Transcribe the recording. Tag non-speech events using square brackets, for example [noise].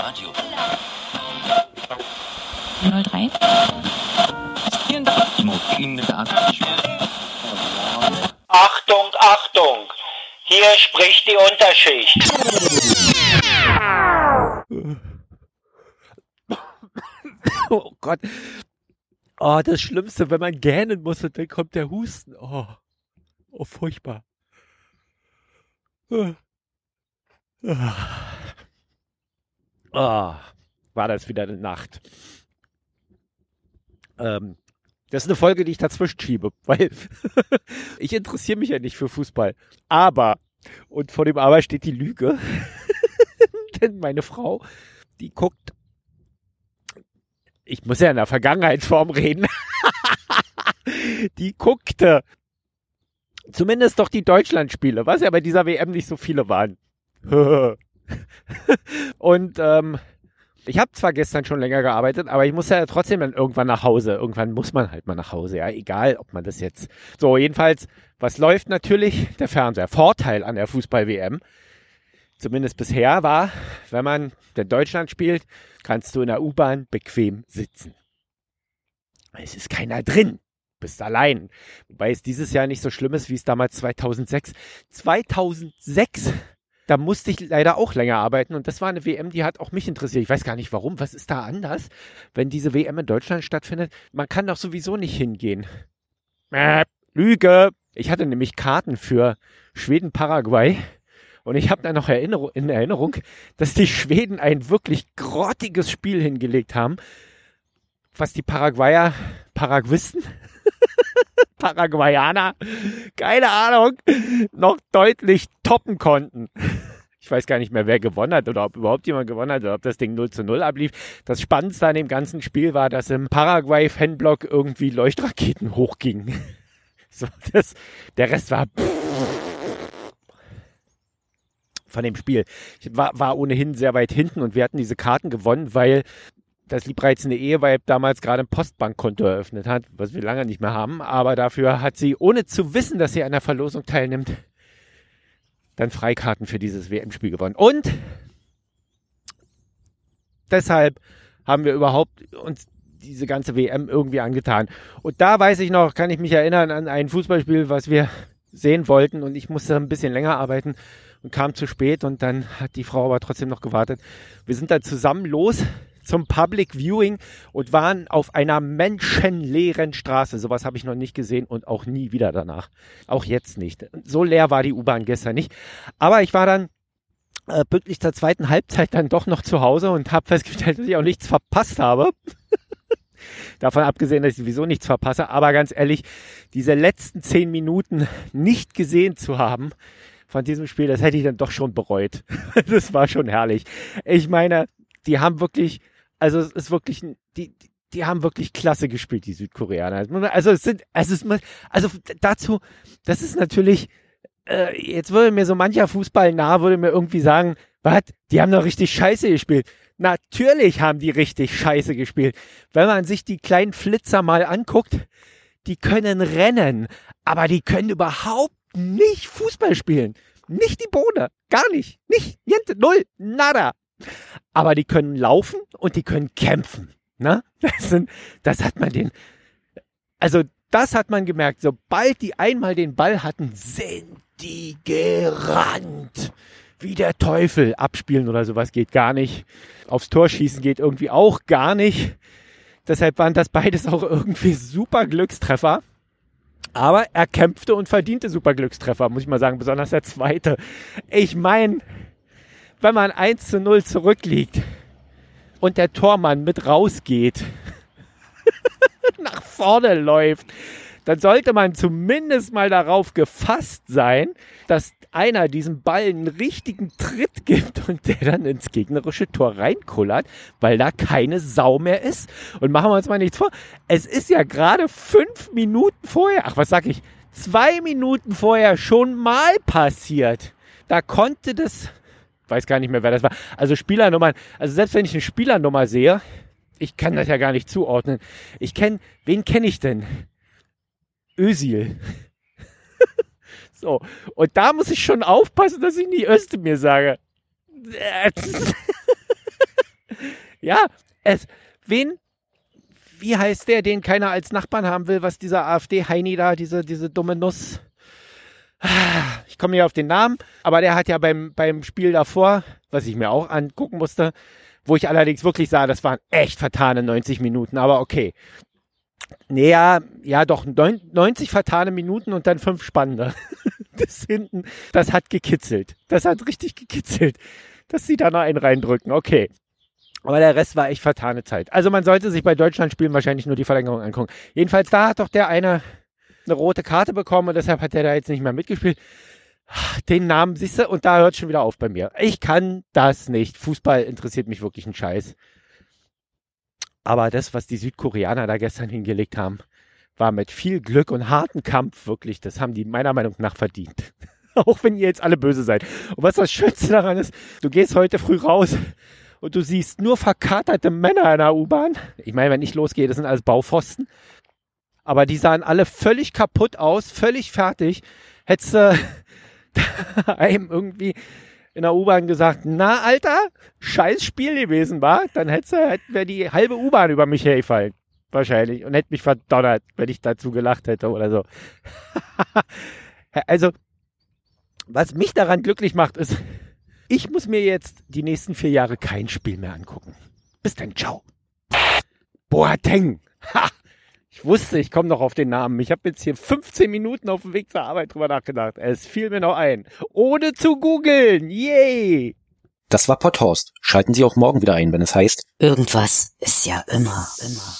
Radio. 03. Achtung, Achtung! Hier spricht die Unterschicht. Oh Gott. Oh, das Schlimmste, wenn man gähnen muss und dann kommt der Husten. Oh, oh furchtbar. Ah. Ah, war das wieder eine Nacht. Ähm, das ist eine Folge, die ich dazwischen schiebe, [laughs] weil ich interessiere mich ja nicht für Fußball. Aber, und vor dem Aber steht die Lüge, [laughs] denn meine Frau, die guckt, ich muss ja in der Vergangenheitsform reden, [laughs] die guckte zumindest doch die Deutschlandspiele, was ja bei dieser WM nicht so viele waren. [laughs] und ähm, ich habe zwar gestern schon länger gearbeitet, aber ich muss ja trotzdem dann irgendwann nach Hause. Irgendwann muss man halt mal nach Hause, ja, egal, ob man das jetzt. So, jedenfalls, was läuft natürlich? Der Fernseher. Vorteil an der Fußball-WM, zumindest bisher, war, wenn man in Deutschland spielt, kannst du in der U-Bahn bequem sitzen. Es ist keiner drin. Bist allein. Wobei es dieses Jahr nicht so schlimm ist, wie es damals 2006. 2006 da musste ich leider auch länger arbeiten und das war eine WM, die hat auch mich interessiert. Ich weiß gar nicht warum. Was ist da anders, wenn diese WM in Deutschland stattfindet? Man kann doch sowieso nicht hingehen. Äh, Lüge. Ich hatte nämlich Karten für Schweden-Paraguay und ich habe da noch Erinnerung, in Erinnerung, dass die Schweden ein wirklich grottiges Spiel hingelegt haben, was die Paraguayer, Paraguisten, [laughs] Paraguayaner, keine Ahnung, noch deutlich toppen konnten. Ich weiß gar nicht mehr, wer gewonnen hat oder ob überhaupt jemand gewonnen hat oder ob das Ding 0 zu 0 ablief. Das Spannendste an dem ganzen Spiel war, dass im Paraguay-Fanblock irgendwie Leuchtraketen hochgingen. [laughs] Das, der Rest war von dem Spiel. Ich war, war ohnehin sehr weit hinten und wir hatten diese Karten gewonnen, weil das liebreizende Eheweib damals gerade ein Postbankkonto eröffnet hat, was wir lange nicht mehr haben. Aber dafür hat sie, ohne zu wissen, dass sie an der Verlosung teilnimmt, dann Freikarten für dieses WM-Spiel gewonnen. Und deshalb haben wir überhaupt uns diese ganze WM irgendwie angetan. Und da weiß ich noch, kann ich mich erinnern an ein Fußballspiel, was wir sehen wollten und ich musste ein bisschen länger arbeiten und kam zu spät und dann hat die Frau aber trotzdem noch gewartet. Wir sind dann zusammen los zum Public Viewing und waren auf einer menschenleeren Straße. Sowas habe ich noch nicht gesehen und auch nie wieder danach. Auch jetzt nicht. So leer war die U-Bahn gestern nicht. Aber ich war dann äh, pünktlich zur zweiten Halbzeit dann doch noch zu Hause und habe festgestellt, dass ich auch nichts verpasst habe. [laughs] Davon abgesehen, dass ich sowieso nichts verpasse. Aber ganz ehrlich, diese letzten zehn Minuten nicht gesehen zu haben von diesem Spiel, das hätte ich dann doch schon bereut. [laughs] das war schon herrlich. Ich meine, die haben wirklich also es ist wirklich, die, die haben wirklich klasse gespielt, die Südkoreaner. Also es sind, es ist, also dazu, das ist natürlich, äh, jetzt würde mir so mancher Fußball nah, würde mir irgendwie sagen, was, die haben doch richtig scheiße gespielt. Natürlich haben die richtig scheiße gespielt. Wenn man sich die kleinen Flitzer mal anguckt, die können rennen, aber die können überhaupt nicht Fußball spielen. Nicht die Bohne. Gar nicht. Nicht. Niente. Null. Nada aber die können laufen und die können kämpfen. Ne? [laughs] Das, sind, das hat man den, also das hat man gemerkt. Sobald die einmal den Ball hatten, sind die gerannt. Wie der Teufel. Abspielen oder sowas geht gar nicht. Aufs Tor schießen geht irgendwie auch gar nicht. Deshalb waren das beides auch irgendwie super Glückstreffer. Aber er kämpfte und verdiente super Glückstreffer, muss ich mal sagen, besonders der zweite. Ich meine, wenn man 1 zu 0 zurückliegt und der Tormann mit rausgeht, [laughs] nach vorne läuft, dann sollte man zumindest mal darauf gefasst sein, dass einer diesem Ball einen richtigen Tritt gibt und der dann ins gegnerische Tor reinkullert, weil da keine Sau mehr ist. Und machen wir uns mal nichts vor. Es ist ja gerade fünf Minuten vorher, ach was sag ich, zwei Minuten vorher schon mal passiert. Da konnte das weiß gar nicht mehr, wer das war. Also Spielernummern, also selbst wenn ich eine Spielernummer sehe, ich kann das ja gar nicht zuordnen. Ich kenne, wen kenne ich denn? Ösil. [laughs] so, und da muss ich schon aufpassen, dass ich nie mir sage. [laughs] Ja, es, wen, wie heißt der, den keiner als Nachbarn haben will, was dieser AfD-Heini da, diese, diese dumme Nuss. Ich komme nicht auf den Namen, aber der hat ja beim, beim Spiel davor, was ich mir auch angucken musste, wo ich allerdings wirklich sah, das waren echt vertane 90 Minuten, aber okay. Naja, ja, doch 90 vertane Minuten und dann fünf spannende. [laughs] Das hinten, das hat gekitzelt. Das hat richtig gekitzelt, dass sie da noch einen reindrücken. Okay. Aber der Rest war echt vertane Zeit. Also man sollte sich bei Deutschland spielen wahrscheinlich nur die Verlängerung angucken. Jedenfalls da hat doch der eine eine rote Karte bekommen und deshalb hat der da jetzt nicht mehr mitgespielt. Den Namen siehst du und da hört schon wieder auf bei mir. Ich kann das nicht. Fußball interessiert mich wirklich ein Scheiß. Aber das, was die Südkoreaner da gestern hingelegt haben, war mit viel Glück und harten Kampf wirklich. Das haben die meiner Meinung nach verdient. [laughs] Auch wenn ihr jetzt alle böse seid. Und was das Schönste daran ist, du gehst heute früh raus und du siehst nur verkaterte Männer in der U-Bahn. Ich meine, wenn ich losgehe, das sind alles Baupfosten. Aber die sahen alle völlig kaputt aus, völlig fertig. Hättest du [laughs] einem irgendwie in der U-Bahn gesagt, na Alter, scheiß Spiel gewesen war, dann hätte wäre die halbe U-Bahn über mich hergefallen. Wahrscheinlich. Und hätte mich verdonnert, wenn ich dazu gelacht hätte oder so. [laughs] also, was mich daran glücklich macht, ist, ich muss mir jetzt die nächsten vier Jahre kein Spiel mehr angucken. Bis dann, ciao. Boateng. Ha! Ich wusste, ich komme noch auf den Namen. Ich habe jetzt hier 15 Minuten auf dem Weg zur Arbeit drüber nachgedacht. Es fiel mir noch ein. Ohne zu googeln. Yay! Das war Potthorst. Schalten Sie auch morgen wieder ein, wenn es heißt. Irgendwas ist ja immer, immer.